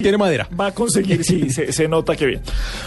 Tiene madera. Va a conseguir, sí, se, nota que bien.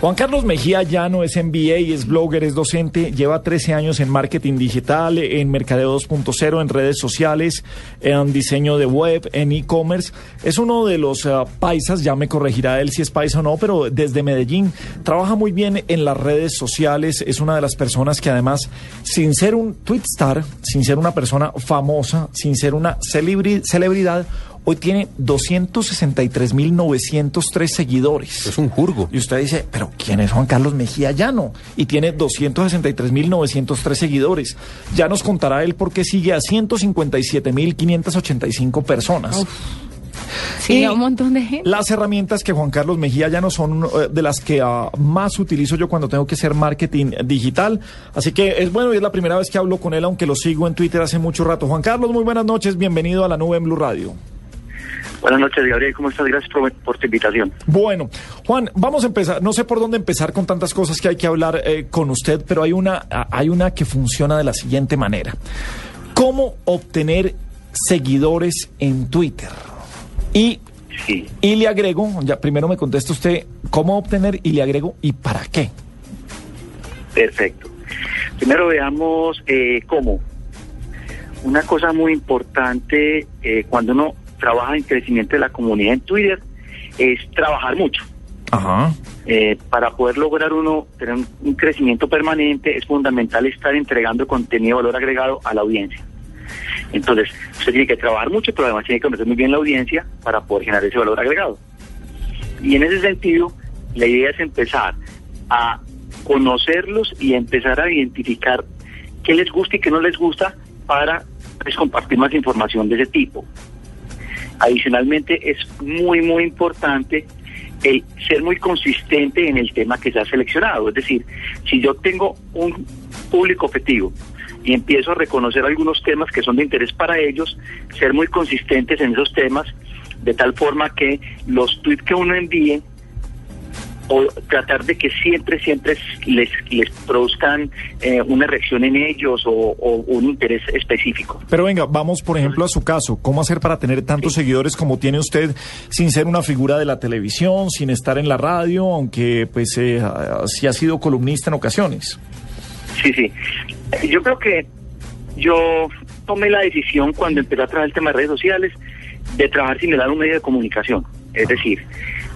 Juan Carlos Mejía Llano es MBA, es blogger, es docente, lleva 13 años en marketing digital, en mercadeo 2.0, en redes sociales, en diseño de web, en e-commerce. Es uno de los uh, paisas, ya me corregirá él si es paisa o no, pero desde Medellín trabaja muy bien en las redes sociales. Es una de las personas que además, sin ser un tweet star, sin ser una persona famosa, sin ser una celebridad, Hoy tiene 263.903 seguidores. Es un jurgo. Y usted dice, pero ¿quién es Juan Carlos Mejía Llano? Y tiene 263.903 seguidores. Ya nos contará él por qué sigue a 157.585 personas. Sí, un montón de gente. Las herramientas que Juan Carlos Mejía ya no son uh, de las que uh, más utilizo yo cuando tengo que hacer marketing digital. Así que es bueno y es la primera vez que hablo con él, aunque lo sigo en Twitter hace mucho rato. Juan Carlos, muy buenas noches. Bienvenido a la nube en Blue Radio. Buenas noches, Gabriel. ¿Cómo estás? Gracias por, por, tu invitación. Bueno, Juan, vamos a empezar. No sé por dónde empezar con tantas cosas que hay que hablar eh, con usted, pero hay una, hay una que funciona de la siguiente manera. ¿Cómo obtener seguidores en Twitter? Y, sí. y le agrego, ya primero me contesta usted, ¿cómo obtener? Y le agrego, ¿y para qué? Perfecto. Primero veamos eh, cómo. Una cosa muy importante eh, cuando uno trabaja en crecimiento de la comunidad en Twitter es trabajar mucho. Ajá. Eh, para poder lograr uno tener un, un, crecimiento permanente es fundamental estar entregando contenido de valor agregado a la audiencia. Entonces, usted tiene que trabajar mucho, pero además tiene que conocer muy bien la audiencia para poder generar ese valor agregado. Y en ese sentido, la idea es empezar a conocerlos y empezar a identificar qué les gusta y qué no les gusta para pues, compartir más información de ese tipo. Adicionalmente, es muy, muy importante el ser muy consistente en el tema que se ha seleccionado. Es decir, si yo tengo un público objetivo y empiezo a reconocer algunos temas que son de interés para ellos, ser muy consistentes en esos temas, de tal forma que los tweets que uno envíe o tratar de que siempre, siempre les, les produzcan eh, una reacción en ellos o, o, un interés específico. Pero venga, vamos por ejemplo a su caso. ¿Cómo hacer para tener tantos sí. seguidores como tiene usted sin ser una figura de la televisión, sin estar en la radio, aunque pues eh, sí ha sido columnista en ocasiones? Sí, sí. Yo creo que yo tomé la decisión cuando empecé a trabajar el tema de redes sociales de trabajar similar a un medio de comunicación. Es decir,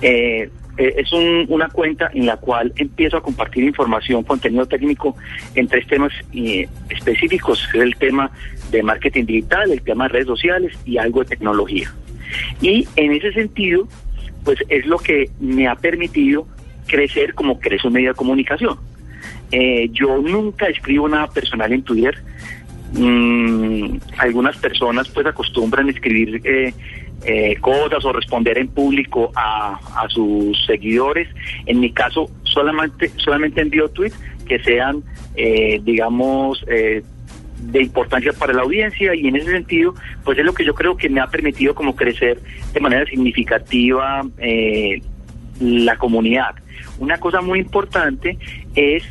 eh, es un, una cuenta en la cual empiezo a compartir información, contenido técnico en tres temas eh, específicos, el tema de marketing digital, el tema de redes sociales y algo de tecnología. Y en ese sentido, pues es lo que me ha permitido crecer como crece un medio de comunicación. Eh, yo nunca escribo nada personal en Twitter. Mm, algunas personas pues acostumbran escribir eh, eh, cosas o responder en público a, a, sus seguidores. En mi caso, solamente, solamente envío tweets que sean, eh, digamos, eh, de importancia para la audiencia y en ese sentido, pues es lo que yo creo que me ha permitido como crecer de manera significativa eh, la comunidad. Una cosa muy importante es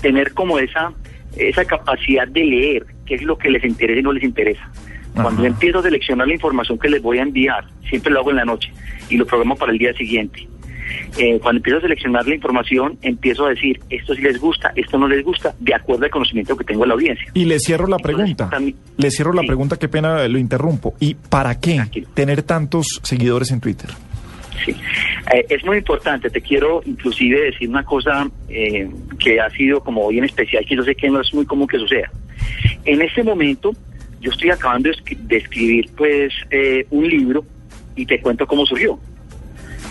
tener como esa, esa capacidad de leer qué es lo que les interesa y no les interesa. Cuando Ajá. empiezo a seleccionar la información que les voy a enviar, siempre lo hago en la noche y lo programo para el día siguiente. Eh, cuando empiezo a seleccionar la información, empiezo a decir, esto sí les gusta, esto no les gusta, de acuerdo al conocimiento que tengo de la audiencia. Y le cierro la Entonces, pregunta, también, le cierro la sí. pregunta, qué pena lo interrumpo. ¿Y para qué Tranquilo. tener tantos seguidores en Twitter? Sí, eh, es muy importante. Te quiero inclusive decir una cosa eh, que ha sido como bien especial, que yo sé que no es muy común que suceda. En este momento, yo estoy acabando de escribir pues eh, un libro y te cuento cómo surgió.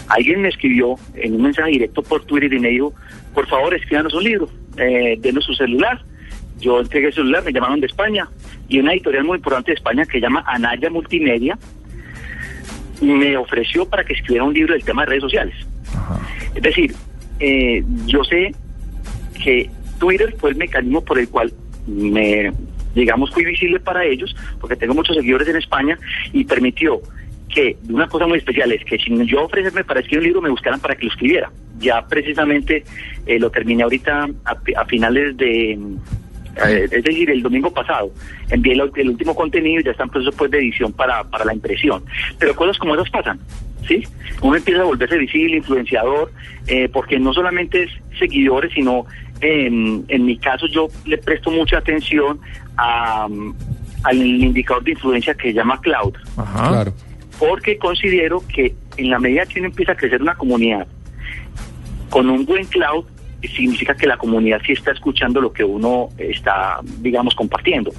Alguien me escribió en un mensaje directo por Twitter y me dijo, por favor escríbanos un libro, eh, denos su celular. Yo entregué el celular, me llamaron de España y una editorial muy importante de España que se llama Anaya Multimedia me ofreció para que escribiera un libro del tema de redes sociales. Ajá. Es decir, eh, yo sé que Twitter fue el mecanismo por el cual me digamos, fui visible para ellos, porque tengo muchos seguidores en España, y permitió que una cosa muy especial es que sin yo ofrecerme para escribir un libro, me buscaran para que lo escribiera. Ya precisamente eh, lo terminé ahorita a, a finales de, eh, es decir, el domingo pasado, envié el, último contenido y ya está en proceso pues, de edición para, para la impresión. Pero cosas como esas pasan. ¿sí? Uno empieza a volverse visible, influenciador, eh, porque no solamente es seguidores, sino en, en mi caso yo le presto mucha atención a, al indicador de influencia que se llama cloud. Claro. Porque considero que en la medida que uno empieza a crecer una comunidad con un buen cloud, significa que la comunidad sí está escuchando lo que uno está, digamos, compartiendo.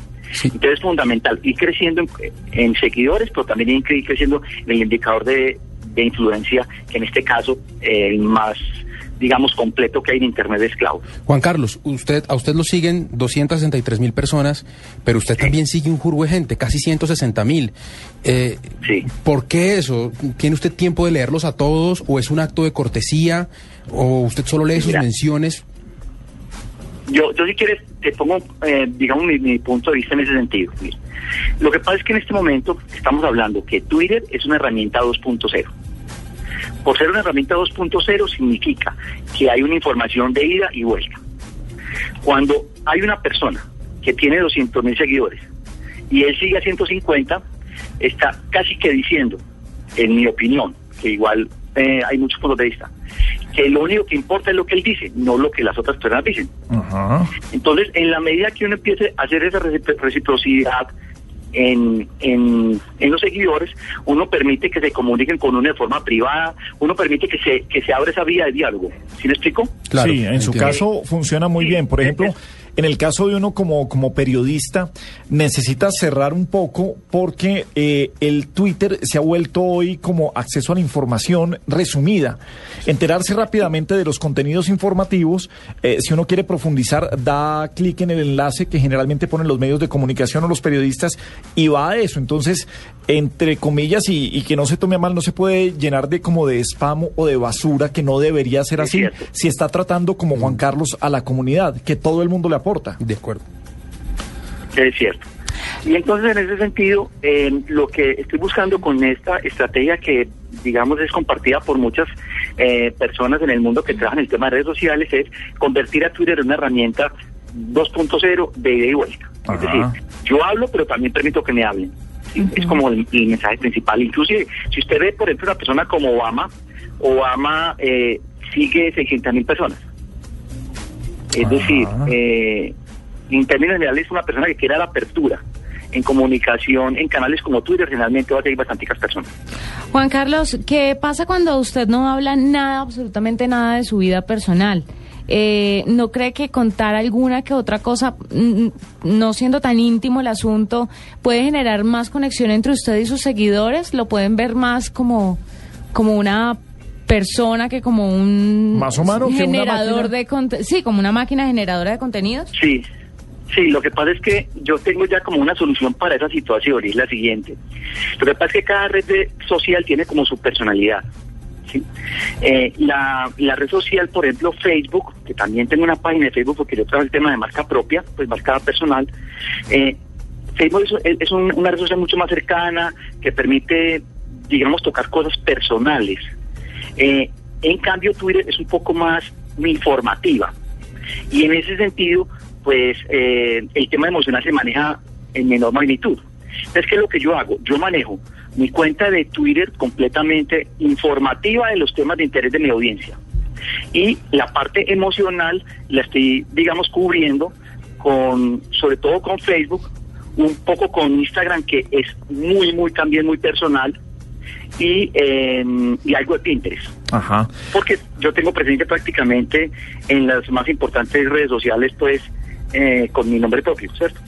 Entonces es fundamental ir creciendo en, seguidores, pero también ir creciendo en el indicador de, de influencia, que en este caso el más digamos, completo que hay en Internet es cloud. Juan Carlos, usted, a usted lo siguen 263 mil personas, pero usted también sigue un jurgo de gente, casi 160 mil. Eh, sí. ¿Por qué eso? ¿Tiene usted tiempo de leerlos a todos o es un acto de cortesía o usted solo lee sus menciones? Yo, yo si quieres, te pongo, eh, digamos, mi, punto de vista en ese sentido. Lo que pasa es que en este momento estamos hablando que Twitter es una herramienta 2.0 por ser una herramienta 2.0 significa que hay una información de ida y vuelta. Cuando hay una persona que tiene 200 mil seguidores y él sigue a 150, está casi que diciendo, en mi opinión, que igual eh, hay muchos puntos de vista, que lo único que importa es lo que él dice, no lo que las otras personas dicen. Entonces, en la medida que uno empiece a hacer esa reciprocidad, en, en, en, los seguidores, uno permite que se comuniquen con uno de forma privada, uno permite que se, que se abra esa vía de diálogo. ¿Sí me explico? sí, en su caso funciona muy bien. Por ejemplo, en el caso de uno como, como periodista, necesita cerrar un poco porque eh, el Twitter se ha vuelto hoy como acceso a la información resumida. Enterarse rápidamente de los contenidos informativos, eh, si uno quiere profundizar, da clic en el enlace que generalmente ponen los medios de comunicación o los periodistas y va a eso. Entonces, entre comillas, y, que no se tome mal, no se puede llenar de como de spam o de basura, que no debería ser así, si está tratando como Juan Carlos a la comunidad, que todo el mundo le aporta. De acuerdo. Es cierto. Y entonces, en ese sentido, lo que estoy buscando con esta estrategia que, digamos, es compartida por muchas eh, personas en el mundo que trabajan en el tema de redes sociales, es convertir a Twitter en una herramienta 2.0 de ida y vuelta. Es decir, yo hablo, pero también permito que me hablen. Es como el, mensaje principal. Inclusive, si usted ve, por ejemplo, una persona como Obama, Obama eh, sigue 600 mil personas. Es decir, eh, en términos generales es una persona que quiere la apertura en comunicación, en canales como Twitter, generalmente va a tener bastantes personas. Juan Carlos, ¿qué pasa cuando usted no habla nada, absolutamente nada de su vida personal? Eh, ¿No cree que contar alguna que otra cosa, mm, no siendo tan íntimo el asunto, puede generar más conexión entre usted y sus seguidores? ¿Lo pueden ver más como, como una persona que como un más generador de sí como una máquina generadora de contenidos sí sí lo que pasa es que yo tengo ya como una solución para esa situación y es la siguiente lo que pasa es que cada red social tiene como su personalidad eh, la, red social, por ejemplo, Facebook, que también tengo una página de Facebook porque yo trabajo el tema de marca propia, pues marca personal. Eh, Facebook es, una red social mucho más cercana que permite, digamos, tocar cosas personales. Eh, en cambio, Twitter es un poco más informativa. Y en ese sentido, pues el tema emocional se maneja en menor magnitud. Entonces, ¿qué es lo que yo hago? Yo manejo mi cuenta de Twitter completamente informativa de los temas de interés de mi audiencia. Y la parte emocional la estoy, digamos, cubriendo con, sobre todo con Facebook, un poco con Instagram, que es muy, muy también muy personal, y, eh, y algo de Pinterest. Ajá. Porque yo tengo presencia prácticamente en las más importantes redes sociales, pues, eh, con mi nombre propio, ¿cierto?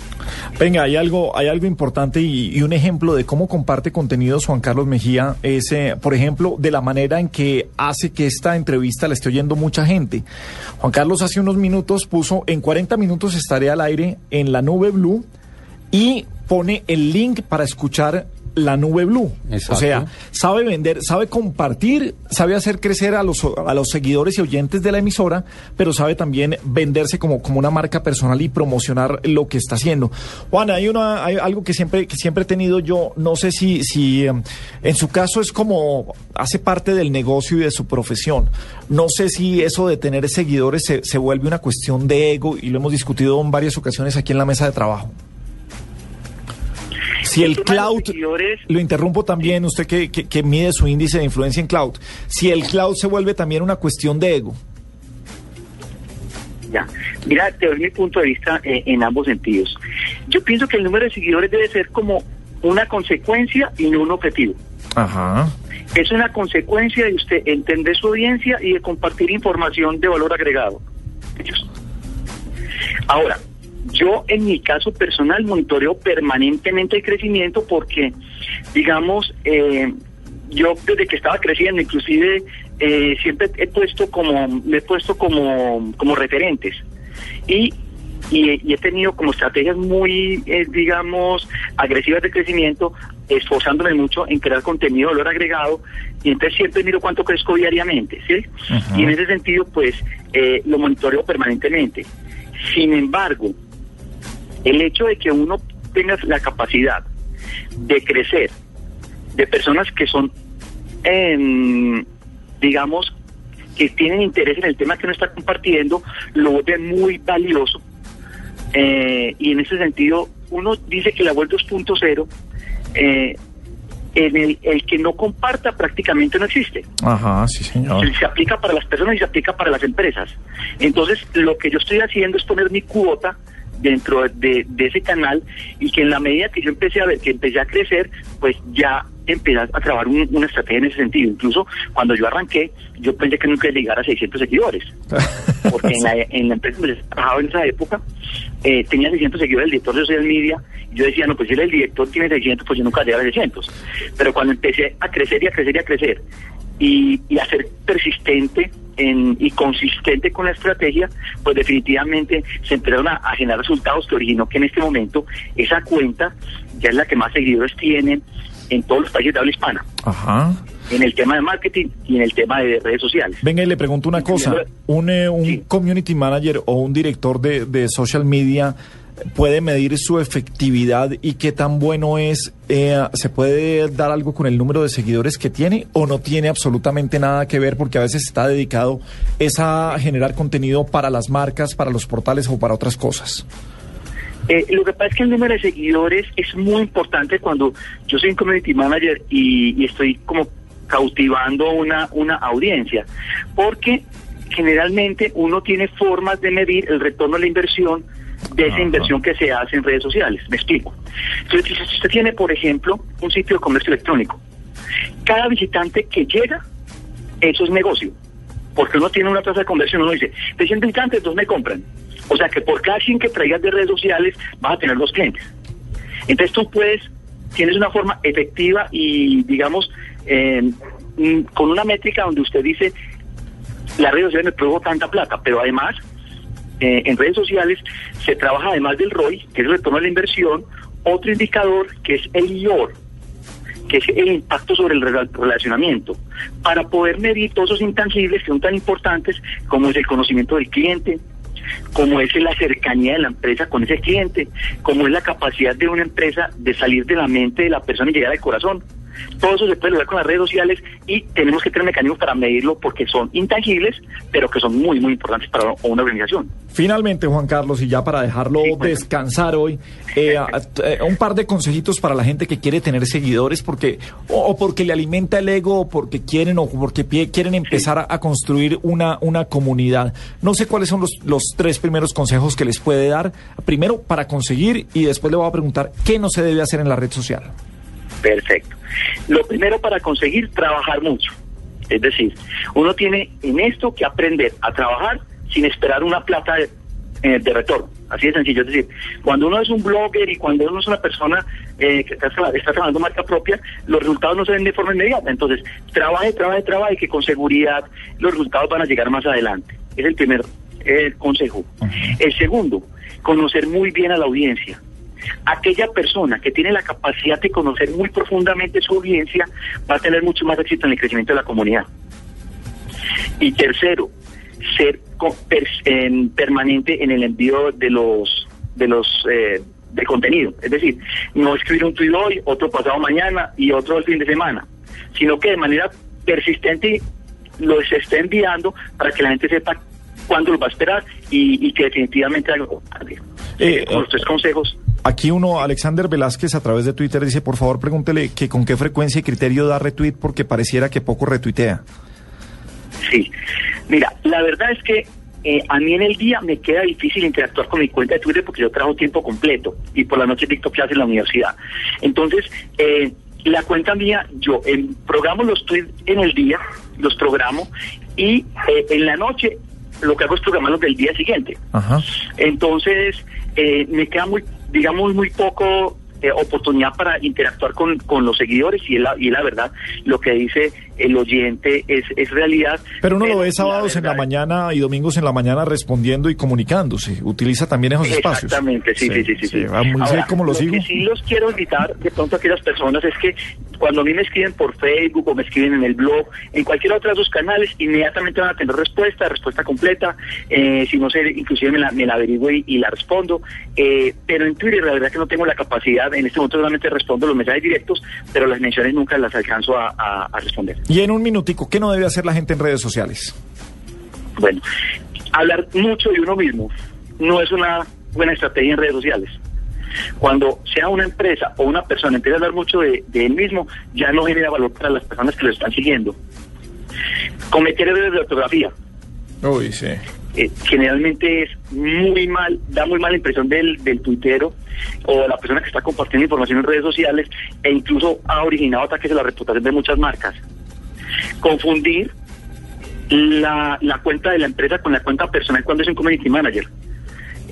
Venga, hay algo, hay algo importante y, un ejemplo de cómo comparte contenidos Juan Carlos Mejía es, eh, por ejemplo, de la manera en que hace que esta entrevista la esté oyendo mucha gente. Juan Carlos hace unos minutos puso, en 40 minutos estaré al aire en la nube blue y pone el link para escuchar la nube blue. O sea, sabe vender, sabe compartir, sabe hacer crecer a los, a los seguidores y oyentes de la emisora, pero sabe también venderse como, como una marca personal y promocionar lo que está haciendo. Juan, hay, una, hay algo que siempre, que siempre he tenido yo, no sé si, si em, en su caso es como hace parte del negocio y de su profesión. No sé si eso de tener seguidores se, se vuelve una cuestión de ego y lo hemos discutido en varias ocasiones aquí en la mesa de trabajo. Si el cloud, lo interrumpo también, usted que, que, mide su índice de influencia en cloud, si el cloud se vuelve también una cuestión de ego. Ya, mira, te doy mi punto de vista eh, en ambos sentidos. Yo pienso que el número de seguidores debe ser como una consecuencia y no un objetivo. Ajá. Es una consecuencia de usted entender su audiencia y de compartir información de valor agregado. Ahora, yo en mi caso personal monitoreo permanentemente el crecimiento porque, digamos, eh, yo desde que estaba creciendo, inclusive eh, siempre he puesto como, me he puesto como, como referentes. Y y, he tenido como estrategias muy, eh, digamos, agresivas de crecimiento, esforzándome mucho en crear contenido de valor agregado, y entonces siempre miro cuánto crezco diariamente, ¿sí? Y en ese sentido, pues, eh, lo monitoreo permanentemente. Sin embargo, el hecho de que uno tenga la capacidad de crecer de personas que son, em, digamos, que tienen interés en el tema que uno está compartiendo, lo vuelve muy valioso eh, y en ese sentido, uno dice que la web 2.0, eh, en el, el que no comparta prácticamente no existe. Ajá, sí, señor. Se, aplica para las personas y se aplica para las empresas. Entonces, lo que yo estoy haciendo es poner mi cuota dentro de, de, ese canal y que en la medida que yo empecé a ver que empecé a crecer, pues ya empecé a trabajar una estrategia en ese sentido. Incluso cuando yo arranqué, yo pensé que nunca iba a llegar a 600 seguidores. Porque en la, en la empresa donde trabajaba en esa época, eh, tenía 600 seguidores el director de social media. Y yo decía, no, pues si el director tiene 600, pues yo nunca llegar a 600. Pero cuando empecé a crecer y a crecer y a crecer, y, y a ser persistente en, y consistente con la estrategia, pues definitivamente se empezaron a, generar resultados que originó que en este momento esa cuenta ya es la que más seguidores tiene en todos los países de habla hispana. Ajá. En el tema de marketing y en el tema de redes sociales. Venga, y le pregunto una cosa. Un, eh, un community manager o un director de, de social media puede medir su efectividad y qué tan bueno es, eh, ¿se puede dar algo con el número de seguidores que tiene o no tiene absolutamente nada que ver porque a veces está dedicado es a generar contenido para las marcas, para los portales o para otras cosas? Eh, lo que pasa es que el número de seguidores es muy importante cuando yo soy un community manager y, estoy como cautivando una, una audiencia, porque generalmente uno tiene formas de medir el retorno a la inversión de esa inversión que se hace en redes sociales. Me explico. Entonces, si usted tiene, por ejemplo, un sitio de comercio electrónico, cada visitante que llega, eso es negocio. Porque uno tiene una tasa de conversión, uno dice, de 100 visitantes, dos me compran. O sea que por cada 100 que traigas de redes sociales, vas a tener dos clientes. Entonces tú puedes, tienes una forma efectiva y, digamos, eh, con una métrica donde usted dice, la red social me produjo tanta plata, pero además eh, en redes sociales se trabaja además del ROI, que es el retorno a la inversión, otro indicador que es el IOR, que es el impacto sobre el relacionamiento, para poder medir todos esos intangibles que son tan importantes como es el conocimiento del cliente, como es la cercanía de la empresa con ese cliente, como es la capacidad de una empresa de salir de la mente de la persona y llegar al corazón. Todo eso se puede lograr con las redes sociales y tenemos que tener mecanismos para medirlo porque son intangibles, pero que son muy, muy importantes para una organización. Finalmente, Juan Carlos, y ya para dejarlo descansar hoy, eh, eh, un par de consejitos para la gente que quiere tener seguidores porque o, porque le alimenta el ego o porque quieren o porque quieren empezar a, construir una, una comunidad. No sé cuáles son los, los tres primeros consejos que les puede dar. Primero, para conseguir y después le voy a preguntar qué no se debe hacer en la red social. Perfecto. Lo primero para conseguir trabajar mucho. Es decir, uno tiene en esto que aprender a trabajar sin esperar una plata de, eh, retorno. Así de sencillo. Es decir, cuando uno es un blogger y cuando uno es una persona eh, que está, está, trabajando marca propia, los resultados no se ven de forma inmediata. Entonces, trabaje, trabaje, trabaje, que con seguridad los resultados van a llegar más adelante. Es el primer consejo. El segundo, conocer muy bien a la audiencia aquella persona que tiene la capacidad de conocer muy profundamente su audiencia va a tener mucho más éxito en el crecimiento de la comunidad. Y tercero, ser permanente en el envío de los de los eh, de contenido, es decir, no escribir un tuit hoy, otro pasado mañana y otro el fin de semana, sino que de manera persistente los esté enviando para que la gente sepa cuándo lo va a esperar y, que definitivamente algo. Eh, los tres consejos Aquí uno, Alexander Velázquez, a través de Twitter dice, por favor pregúntele que con qué frecuencia y criterio da retweet porque pareciera que poco retuitea. Sí, mira, la verdad es que eh, a mí en el día me queda difícil interactuar con mi cuenta de Twitter porque yo trabajo tiempo completo y por la noche dicto clases en la universidad. Entonces, eh, la cuenta mía, yo eh, programo los tweets en el día, los programo y eh, en la noche lo que hago es programarlos del día siguiente. Entonces, eh, me queda muy, digamos, muy poco eh, oportunidad para interactuar con, con los seguidores y la, y la verdad, lo que dice el oyente es, es realidad. Pero uno lo ve sábados en la mañana y domingos en la mañana respondiendo y comunicándose. Utiliza también esos espacios. Exactamente, sí, sí, sí. sí, sí. ¿Cómo lo, lo sigo? que sí los quiero invitar de pronto a aquellas personas es que cuando a mí me escriben por Facebook o me escriben en el blog, en cualquier otro de esos canales, inmediatamente van a tener respuesta, respuesta completa. Eh, si no sé, inclusive me la, me la averiguo y, la respondo. Eh, pero en Twitter la verdad que no tengo la capacidad, en este momento solamente respondo los mensajes directos, pero las menciones nunca las alcanzo a, a, a responder. Y en un minutico, ¿qué no debe hacer la gente en redes sociales? Bueno, hablar mucho de uno mismo no es una buena estrategia en redes sociales. Cuando sea una empresa o una persona empieza a hablar mucho de, él mismo, ya no genera valor para las personas que lo están siguiendo. Cometer errores de ortografía. Uy, sí. Eh, generalmente es muy mal, da muy mala impresión del, del tuitero o de la persona que está compartiendo información en redes sociales e incluso ha originado ataques a la reputación de muchas marcas. Confundir la, la cuenta de la empresa con la cuenta personal cuando es un community manager.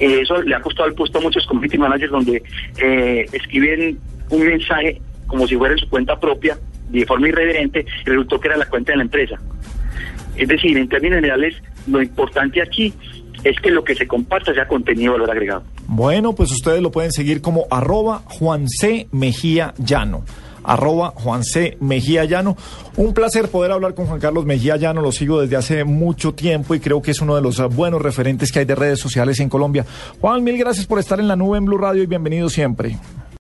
Eh, eso le ha costado el puesto a muchos community managers donde eh, escriben un mensaje como si fuera en su cuenta propia, de forma irreverente, y resultó que era la cuenta de la empresa. Es decir, en términos generales, lo importante aquí es que lo que se comparta sea contenido valor agregado. Bueno, pues ustedes lo pueden seguir como arroba Juan C. Mejía Llano arroba Juan C. Mejía Llano. Un placer poder hablar con Juan Carlos Mejía Llano, lo sigo desde hace mucho tiempo y creo que es uno de los buenos referentes que hay de redes sociales en Colombia. Juan, mil gracias por estar en la nube en Blue Radio y bienvenido siempre.